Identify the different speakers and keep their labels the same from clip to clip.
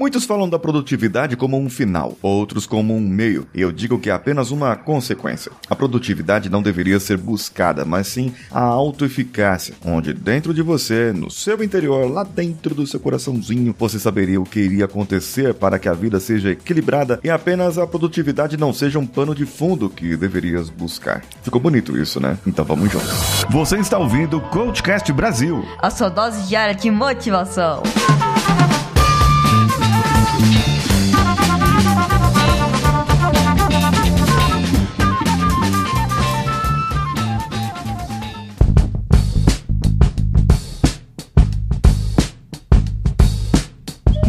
Speaker 1: Muitos falam da produtividade como um final, outros como um meio, e eu digo que é apenas uma consequência. A produtividade não deveria ser buscada, mas sim a autoeficácia, onde dentro de você, no seu interior, lá dentro do seu coraçãozinho, você saberia o que iria acontecer para que a vida seja equilibrada e apenas a produtividade não seja um pano de fundo que deverias buscar. Ficou bonito isso, né? Então vamos juntos. Você está ouvindo o Coachcast Brasil.
Speaker 2: A sua dose diária de motivação.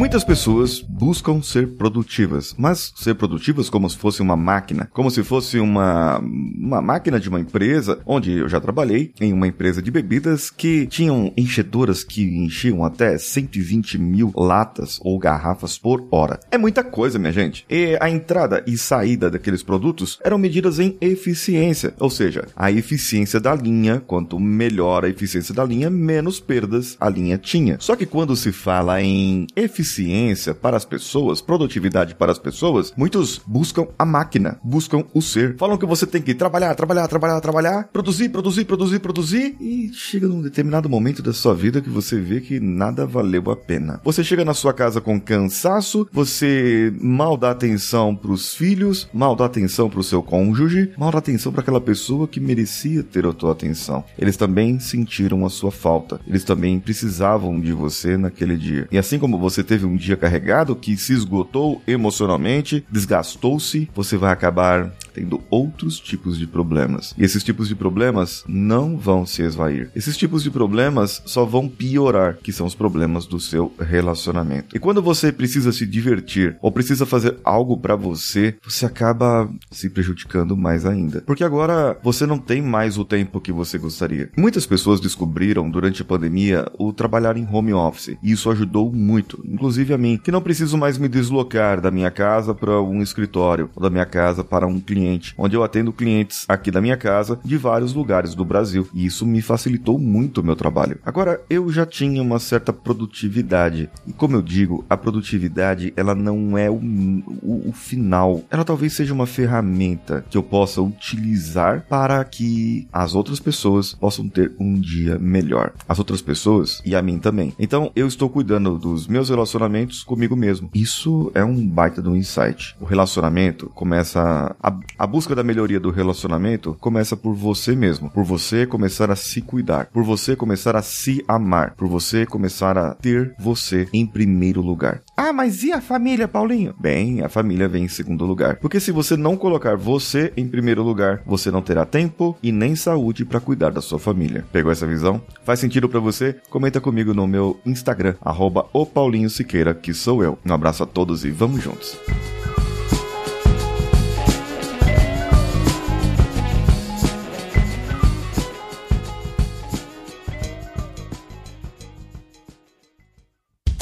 Speaker 1: Muitas pessoas buscam ser produtivas, mas ser produtivas como se fosse uma máquina, como se fosse uma, uma máquina de uma empresa, onde eu já trabalhei em uma empresa de bebidas que tinham enchedoras que enchiam até 120 mil latas ou garrafas por hora. É muita coisa, minha gente. E a entrada e saída daqueles produtos eram medidas em eficiência, ou seja, a eficiência da linha, quanto melhor a eficiência da linha, menos perdas a linha tinha. Só que quando se fala em eficiência, eficiência para as pessoas, produtividade para as pessoas, muitos buscam a máquina, buscam o ser. Falam que você tem que trabalhar, trabalhar, trabalhar, trabalhar, produzir, produzir, produzir, produzir e chega num determinado momento da sua vida que você vê que nada valeu a pena. Você chega na sua casa com cansaço, você mal dá atenção para os filhos, mal dá atenção para o seu cônjuge, mal dá atenção para aquela pessoa que merecia ter a tua atenção. Eles também sentiram a sua falta. Eles também precisavam de você naquele dia. E assim como você teve teve um dia carregado que se esgotou emocionalmente, desgastou-se, você vai acabar tendo outros tipos de problemas. E esses tipos de problemas não vão se esvair. Esses tipos de problemas só vão piorar, que são os problemas do seu relacionamento. E quando você precisa se divertir ou precisa fazer algo para você, você acaba se prejudicando mais ainda. Porque agora você não tem mais o tempo que você gostaria. Muitas pessoas descobriram durante a pandemia o trabalhar em home office, e isso ajudou muito, inclusive a mim, que não preciso mais me deslocar da minha casa para um escritório ou da minha casa para um cliente cliente, onde eu atendo clientes aqui da minha casa de vários lugares do Brasil, e isso me facilitou muito o meu trabalho. Agora, eu já tinha uma certa produtividade, e como eu digo, a produtividade ela não é o, o, o final, ela talvez seja uma ferramenta que eu possa utilizar para que as outras pessoas possam ter um dia melhor. As outras pessoas e a mim também. Então, eu estou cuidando dos meus relacionamentos comigo mesmo. Isso é um baita um insight. O relacionamento começa a, a busca da melhoria do relacionamento começa por você mesmo, por você começar a se cuidar, por você começar a se amar, por você começar a ter você em primeiro lugar. Ah, mas e a família, Paulinho? Bem, a família vem em segundo lugar. Porque se você não colocar você em primeiro lugar, você não terá tempo e nem saúde para cuidar da sua família. Pegou essa visão? Faz sentido para você? Comenta comigo no meu Instagram, arroba o Paulinho Siqueira, que sou eu. Um abraço a todos e vamos juntos.